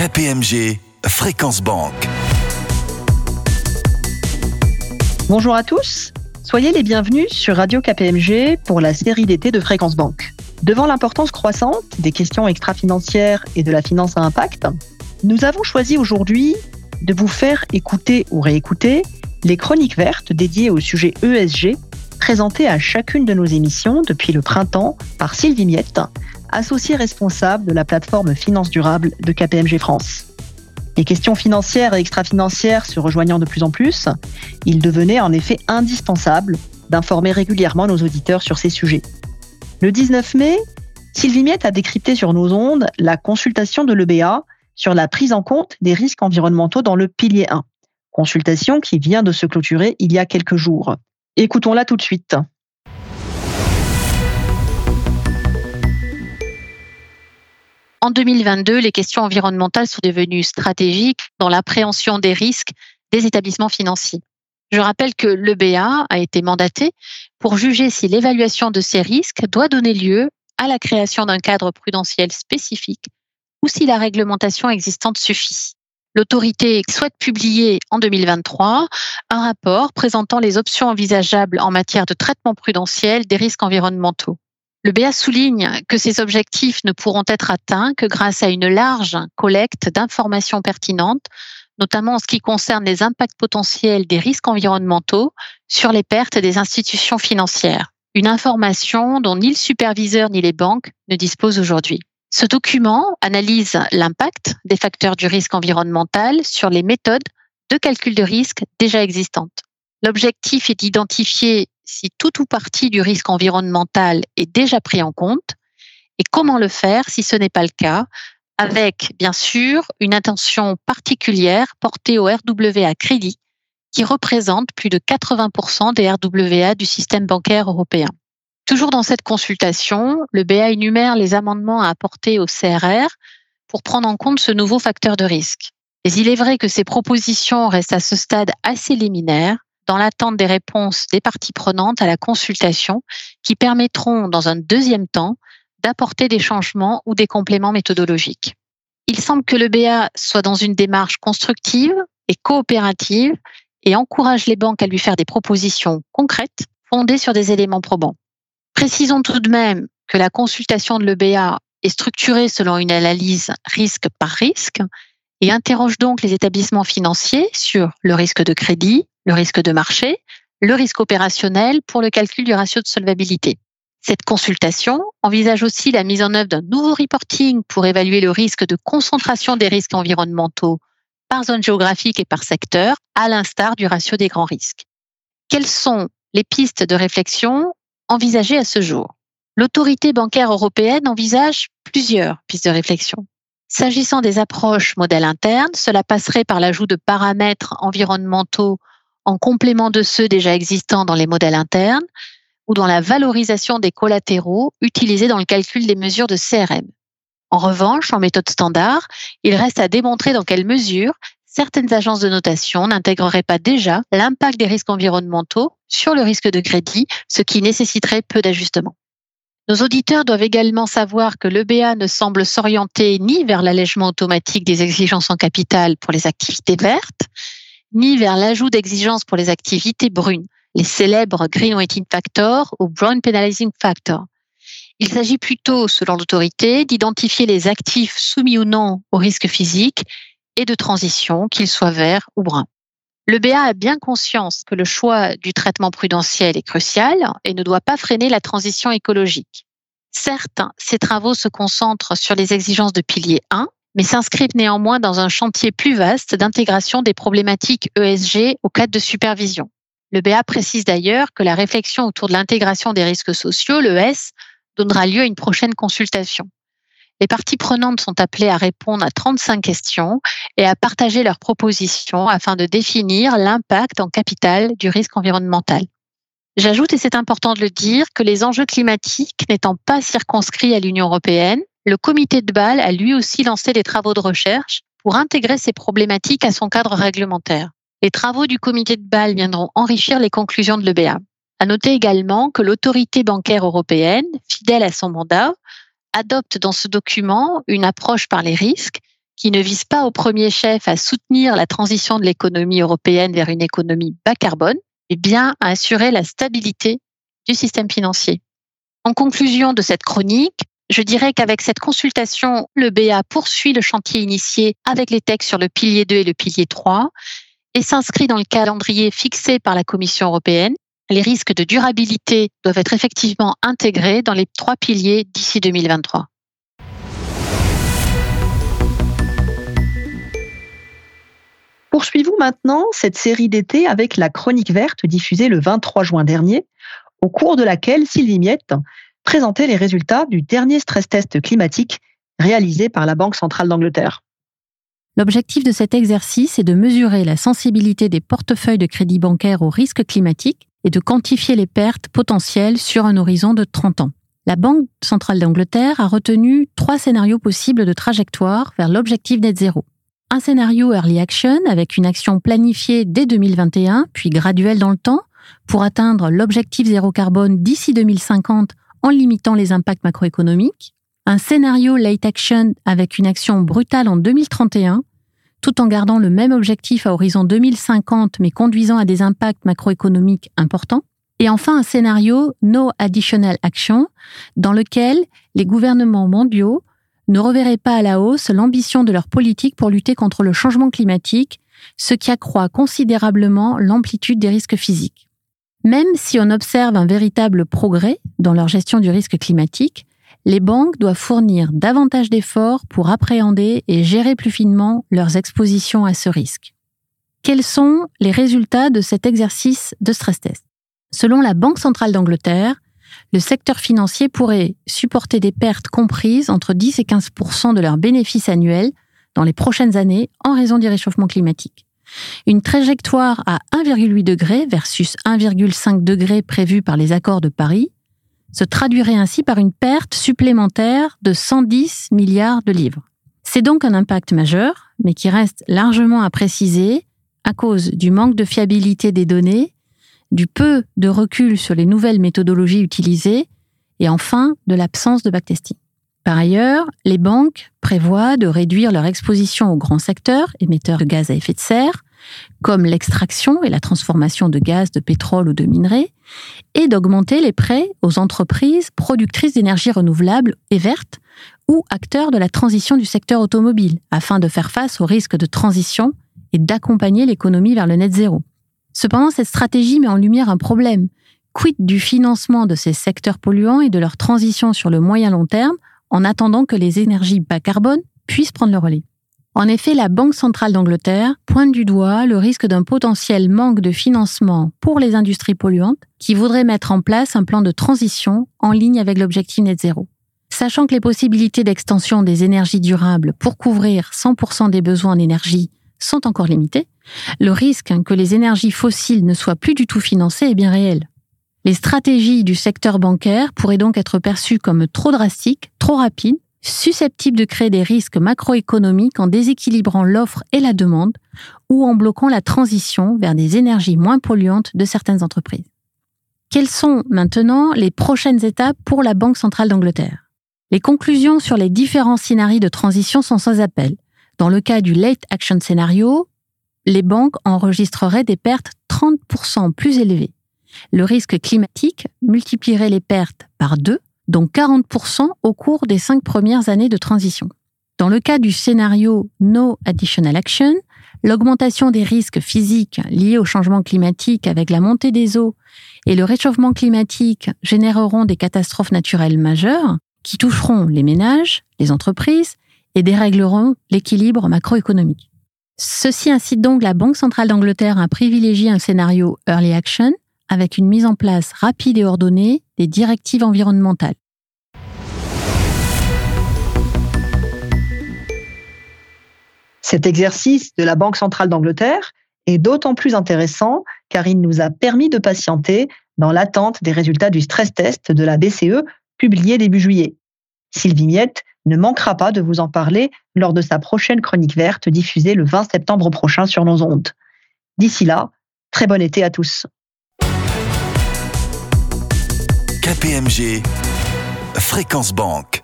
KPMG Fréquence Banque. Bonjour à tous. Soyez les bienvenus sur Radio KPMG pour la série d'été de Fréquence Banque. Devant l'importance croissante des questions extra-financières et de la finance à impact, nous avons choisi aujourd'hui de vous faire écouter ou réécouter les chroniques vertes dédiées au sujet ESG présentées à chacune de nos émissions depuis le printemps par Sylvie Miette, associée responsable de la plateforme Finance Durable de KPMG France. Les questions financières et extra-financières se rejoignant de plus en plus, il devenait en effet indispensable d'informer régulièrement nos auditeurs sur ces sujets. Le 19 mai, Sylvie Miette a décrypté sur nos ondes la consultation de l'EBA sur la prise en compte des risques environnementaux dans le pilier 1. Consultation qui vient de se clôturer il y a quelques jours. Écoutons-la tout de suite. En 2022, les questions environnementales sont devenues stratégiques dans l'appréhension des risques des établissements financiers. Je rappelle que l'EBA a été mandaté pour juger si l'évaluation de ces risques doit donner lieu à la création d'un cadre prudentiel spécifique ou si la réglementation existante suffit. L'autorité souhaite publier en 2023 un rapport présentant les options envisageables en matière de traitement prudentiel des risques environnementaux. Le BA souligne que ces objectifs ne pourront être atteints que grâce à une large collecte d'informations pertinentes, notamment en ce qui concerne les impacts potentiels des risques environnementaux sur les pertes des institutions financières. Une information dont ni le superviseur ni les banques ne disposent aujourd'hui. Ce document analyse l'impact des facteurs du risque environnemental sur les méthodes de calcul de risque déjà existantes. L'objectif est d'identifier si tout ou partie du risque environnemental est déjà pris en compte et comment le faire si ce n'est pas le cas, avec bien sûr une attention particulière portée au RWA crédit qui représente plus de 80% des RWA du système bancaire européen. Toujours dans cette consultation, le BA énumère les amendements à apporter au CRR pour prendre en compte ce nouveau facteur de risque. Mais il est vrai que ces propositions restent à ce stade assez liminaires dans l'attente des réponses des parties prenantes à la consultation qui permettront, dans un deuxième temps, d'apporter des changements ou des compléments méthodologiques. Il semble que le BA soit dans une démarche constructive et coopérative et encourage les banques à lui faire des propositions concrètes fondées sur des éléments probants. Précisons tout de même que la consultation de l'EBA est structurée selon une analyse risque par risque et interroge donc les établissements financiers sur le risque de crédit, le risque de marché, le risque opérationnel pour le calcul du ratio de solvabilité. Cette consultation envisage aussi la mise en œuvre d'un nouveau reporting pour évaluer le risque de concentration des risques environnementaux par zone géographique et par secteur, à l'instar du ratio des grands risques. Quelles sont les pistes de réflexion envisagées à ce jour? L'autorité bancaire européenne envisage plusieurs pistes de réflexion. S'agissant des approches modèles internes, cela passerait par l'ajout de paramètres environnementaux en complément de ceux déjà existants dans les modèles internes ou dans la valorisation des collatéraux utilisés dans le calcul des mesures de CRM. En revanche, en méthode standard, il reste à démontrer dans quelle mesure certaines agences de notation n'intégreraient pas déjà l'impact des risques environnementaux sur le risque de crédit, ce qui nécessiterait peu d'ajustements. Nos auditeurs doivent également savoir que l'EBA ne semble s'orienter ni vers l'allègement automatique des exigences en capital pour les activités vertes, ni vers l'ajout d'exigences pour les activités brunes, les célèbres Green Weighting Factor ou Brown Penalizing Factor. Il s'agit plutôt, selon l'autorité, d'identifier les actifs soumis ou non au risque physique et de transition, qu'ils soient verts ou bruns. Le BA a bien conscience que le choix du traitement prudentiel est crucial et ne doit pas freiner la transition écologique. Certes, ces travaux se concentrent sur les exigences de pilier 1, mais s'inscrivent néanmoins dans un chantier plus vaste d'intégration des problématiques ESG au cadre de supervision. Le BA précise d'ailleurs que la réflexion autour de l'intégration des risques sociaux, l'ES, donnera lieu à une prochaine consultation. Les parties prenantes sont appelées à répondre à 35 questions et à partager leurs propositions afin de définir l'impact en capital du risque environnemental. J'ajoute, et c'est important de le dire, que les enjeux climatiques n'étant pas circonscrits à l'Union européenne, le comité de Bâle a lui aussi lancé des travaux de recherche pour intégrer ces problématiques à son cadre réglementaire. Les travaux du comité de Bâle viendront enrichir les conclusions de l'EBA. À noter également que l'autorité bancaire européenne, fidèle à son mandat, adopte dans ce document une approche par les risques qui ne vise pas au premier chef à soutenir la transition de l'économie européenne vers une économie bas carbone, mais bien à assurer la stabilité du système financier. En conclusion de cette chronique, je dirais qu'avec cette consultation, le BA poursuit le chantier initié avec les textes sur le pilier 2 et le pilier 3 et s'inscrit dans le calendrier fixé par la Commission européenne. Les risques de durabilité doivent être effectivement intégrés dans les trois piliers d'ici 2023. Poursuivons maintenant cette série d'été avec la chronique verte diffusée le 23 juin dernier, au cours de laquelle Sylvie Miette présentait les résultats du dernier stress test climatique réalisé par la Banque centrale d'Angleterre. L'objectif de cet exercice est de mesurer la sensibilité des portefeuilles de crédit bancaire aux risques climatiques et de quantifier les pertes potentielles sur un horizon de 30 ans. La Banque centrale d'Angleterre a retenu trois scénarios possibles de trajectoire vers l'objectif net zéro. Un scénario early action avec une action planifiée dès 2021 puis graduelle dans le temps pour atteindre l'objectif zéro carbone d'ici 2050 en limitant les impacts macroéconomiques. Un scénario late action avec une action brutale en 2031 tout en gardant le même objectif à horizon 2050 mais conduisant à des impacts macroéconomiques importants. Et enfin, un scénario No Additional Action dans lequel les gouvernements mondiaux ne reverraient pas à la hausse l'ambition de leur politique pour lutter contre le changement climatique, ce qui accroît considérablement l'amplitude des risques physiques. Même si on observe un véritable progrès dans leur gestion du risque climatique, les banques doivent fournir davantage d'efforts pour appréhender et gérer plus finement leurs expositions à ce risque. Quels sont les résultats de cet exercice de stress test? Selon la Banque centrale d'Angleterre, le secteur financier pourrait supporter des pertes comprises entre 10 et 15% de leurs bénéfices annuels dans les prochaines années en raison du réchauffement climatique. Une trajectoire à 1,8 degré versus 1,5 degré prévu par les accords de Paris se traduirait ainsi par une perte supplémentaire de 110 milliards de livres. C'est donc un impact majeur, mais qui reste largement à préciser à cause du manque de fiabilité des données, du peu de recul sur les nouvelles méthodologies utilisées et enfin de l'absence de backtesting. Par ailleurs, les banques prévoient de réduire leur exposition aux grands secteurs émetteurs de gaz à effet de serre, comme l'extraction et la transformation de gaz, de pétrole ou de minerais, et d'augmenter les prêts aux entreprises productrices d'énergie renouvelable et verte ou acteurs de la transition du secteur automobile, afin de faire face aux risques de transition et d'accompagner l'économie vers le net zéro. Cependant, cette stratégie met en lumière un problème. Quid du financement de ces secteurs polluants et de leur transition sur le moyen long terme en attendant que les énergies bas carbone puissent prendre le relais en effet, la Banque centrale d'Angleterre pointe du doigt le risque d'un potentiel manque de financement pour les industries polluantes qui voudraient mettre en place un plan de transition en ligne avec l'objectif net zéro. Sachant que les possibilités d'extension des énergies durables pour couvrir 100% des besoins en énergie sont encore limitées, le risque que les énergies fossiles ne soient plus du tout financées est bien réel. Les stratégies du secteur bancaire pourraient donc être perçues comme trop drastiques, trop rapides susceptibles de créer des risques macroéconomiques en déséquilibrant l'offre et la demande ou en bloquant la transition vers des énergies moins polluantes de certaines entreprises. Quelles sont maintenant les prochaines étapes pour la Banque centrale d'Angleterre? Les conclusions sur les différents scénarios de transition sont sans appel. Dans le cas du late action scénario, les banques enregistreraient des pertes 30% plus élevées. Le risque climatique multiplierait les pertes par deux donc 40% au cours des cinq premières années de transition. Dans le cas du scénario No Additional Action, l'augmentation des risques physiques liés au changement climatique avec la montée des eaux et le réchauffement climatique généreront des catastrophes naturelles majeures qui toucheront les ménages, les entreprises et dérégleront l'équilibre macroéconomique. Ceci incite donc la Banque centrale d'Angleterre à privilégier un scénario Early Action avec une mise en place rapide et ordonnée des directives environnementales. Cet exercice de la Banque centrale d'Angleterre est d'autant plus intéressant car il nous a permis de patienter dans l'attente des résultats du stress test de la BCE publié début juillet. Sylvie Miette ne manquera pas de vous en parler lors de sa prochaine chronique verte diffusée le 20 septembre prochain sur nos ondes. D'ici là, très bon été à tous. KPMG, Fréquence Banque.